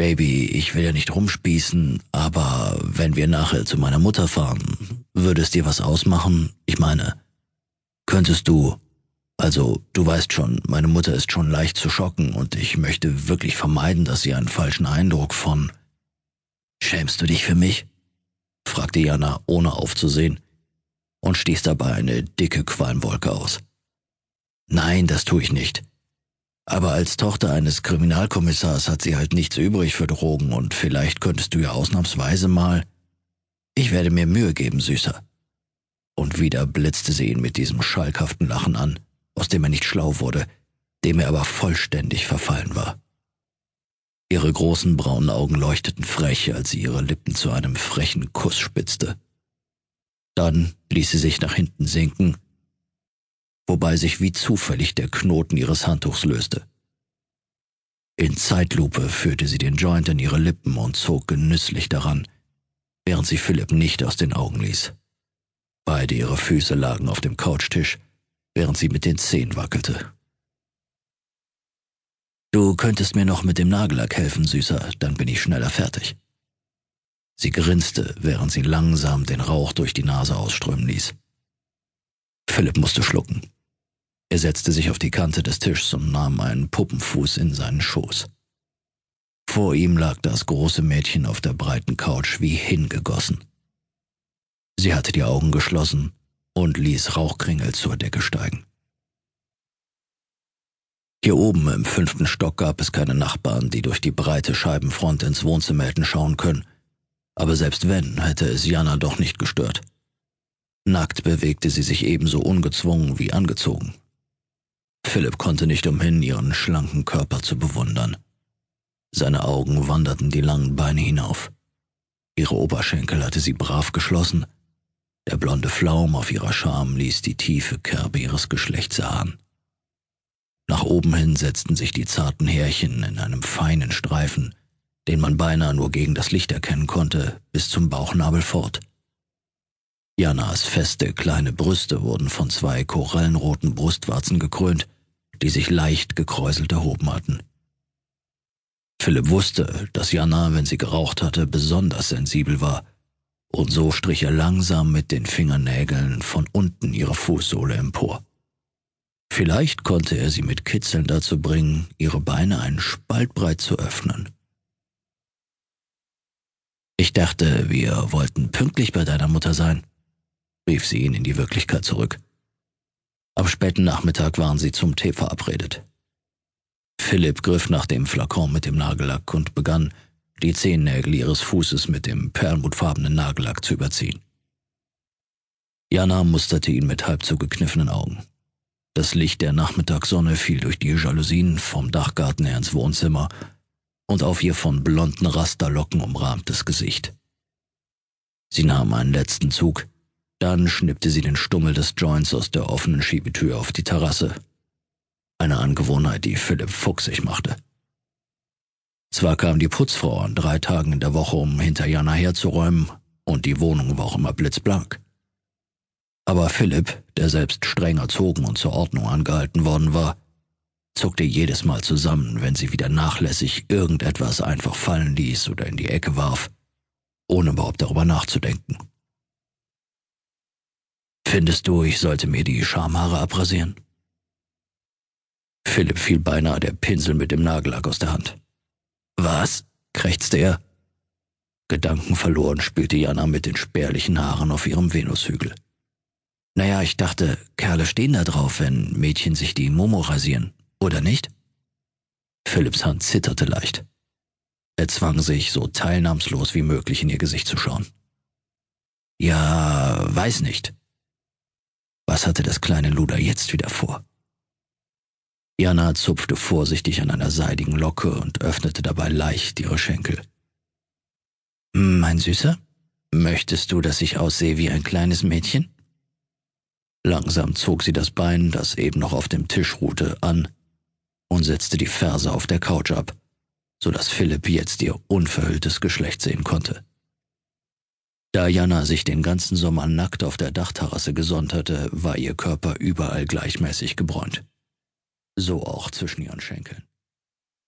Baby, ich will ja nicht rumspießen, aber wenn wir nachher zu meiner Mutter fahren, würde es dir was ausmachen? Ich meine, könntest du, also du weißt schon, meine Mutter ist schon leicht zu schocken und ich möchte wirklich vermeiden, dass sie einen falschen Eindruck von... Schämst du dich für mich? fragte Jana, ohne aufzusehen, und stieß dabei eine dicke Qualmwolke aus. Nein, das tue ich nicht. Aber als Tochter eines Kriminalkommissars hat sie halt nichts übrig für Drogen und vielleicht könntest du ja ausnahmsweise mal. Ich werde mir Mühe geben, Süßer. Und wieder blitzte sie ihn mit diesem schalkhaften Lachen an, aus dem er nicht schlau wurde, dem er aber vollständig verfallen war. Ihre großen braunen Augen leuchteten frech, als sie ihre Lippen zu einem frechen Kuss spitzte. Dann ließ sie sich nach hinten sinken wobei sich wie zufällig der Knoten ihres Handtuchs löste. In Zeitlupe führte sie den Joint in ihre Lippen und zog genüsslich daran, während sie Philipp nicht aus den Augen ließ. Beide ihre Füße lagen auf dem Couchtisch, während sie mit den Zehen wackelte. Du könntest mir noch mit dem Nagellack helfen, Süßer, dann bin ich schneller fertig. Sie grinste, während sie langsam den Rauch durch die Nase ausströmen ließ. Philipp musste schlucken. Er setzte sich auf die Kante des Tischs und nahm einen Puppenfuß in seinen Schoß. Vor ihm lag das große Mädchen auf der breiten Couch wie hingegossen. Sie hatte die Augen geschlossen und ließ Rauchkringel zur Decke steigen. Hier oben im fünften Stock gab es keine Nachbarn, die durch die breite Scheibenfront ins Wohnzimmer hätten schauen können, aber selbst wenn, hätte es Jana doch nicht gestört. Nackt bewegte sie sich ebenso ungezwungen wie angezogen. Philipp konnte nicht umhin, ihren schlanken Körper zu bewundern. Seine Augen wanderten die langen Beine hinauf. Ihre Oberschenkel hatte sie brav geschlossen. Der blonde Flaum auf ihrer Scham ließ die tiefe Kerbe ihres Geschlechts erahnen. Nach oben hin setzten sich die zarten Härchen in einem feinen Streifen, den man beinahe nur gegen das Licht erkennen konnte, bis zum Bauchnabel fort. Janas feste kleine Brüste wurden von zwei korallenroten Brustwarzen gekrönt, die sich leicht gekräuselt erhoben hatten. Philipp wusste, dass Jana, wenn sie geraucht hatte, besonders sensibel war, und so strich er langsam mit den Fingernägeln von unten ihre Fußsohle empor. Vielleicht konnte er sie mit Kitzeln dazu bringen, ihre Beine einen Spalt breit zu öffnen. Ich dachte, wir wollten pünktlich bei deiner Mutter sein, rief sie ihn in die Wirklichkeit zurück. Am späten Nachmittag waren sie zum Tee verabredet. Philipp griff nach dem Flakon mit dem Nagellack und begann, die Zehennägel ihres Fußes mit dem perlmutfarbenen Nagellack zu überziehen. Jana musterte ihn mit halb zugekniffenen Augen. Das Licht der Nachmittagssonne fiel durch die Jalousien vom Dachgarten her ins Wohnzimmer und auf ihr von blonden Rasterlocken umrahmtes Gesicht. Sie nahm einen letzten Zug, dann schnippte sie den Stummel des Joints aus der offenen Schiebetür auf die Terrasse. Eine Angewohnheit, die Philipp fuchsig machte. Zwar kam die Putzfrau an drei Tagen in der Woche, um hinter Jana herzuräumen, und die Wohnung war auch immer blitzblank. Aber Philipp, der selbst streng erzogen und zur Ordnung angehalten worden war, zuckte jedes Mal zusammen, wenn sie wieder nachlässig irgendetwas einfach fallen ließ oder in die Ecke warf, ohne überhaupt darüber nachzudenken. Findest du, ich sollte mir die Schamhaare abrasieren? Philipp fiel beinahe der Pinsel mit dem Nagellack aus der Hand. Was? krächzte er. Gedankenverloren spielte Jana mit den spärlichen Haaren auf ihrem Venushügel. Naja, ich dachte, Kerle stehen da drauf, wenn Mädchen sich die Momo rasieren, oder nicht? Philipps Hand zitterte leicht. Er zwang sich, so teilnahmslos wie möglich in ihr Gesicht zu schauen. Ja, weiß nicht, was hatte das kleine Luder jetzt wieder vor? Jana zupfte vorsichtig an einer seidigen Locke und öffnete dabei leicht ihre Schenkel. Mein Süßer, möchtest du, dass ich aussehe wie ein kleines Mädchen? Langsam zog sie das Bein, das eben noch auf dem Tisch ruhte, an und setzte die Ferse auf der Couch ab, so dass Philipp jetzt ihr unverhülltes Geschlecht sehen konnte. Da Jana sich den ganzen Sommer nackt auf der Dachterrasse gesonnt hatte, war ihr Körper überall gleichmäßig gebräunt. So auch zwischen ihren Schenkeln.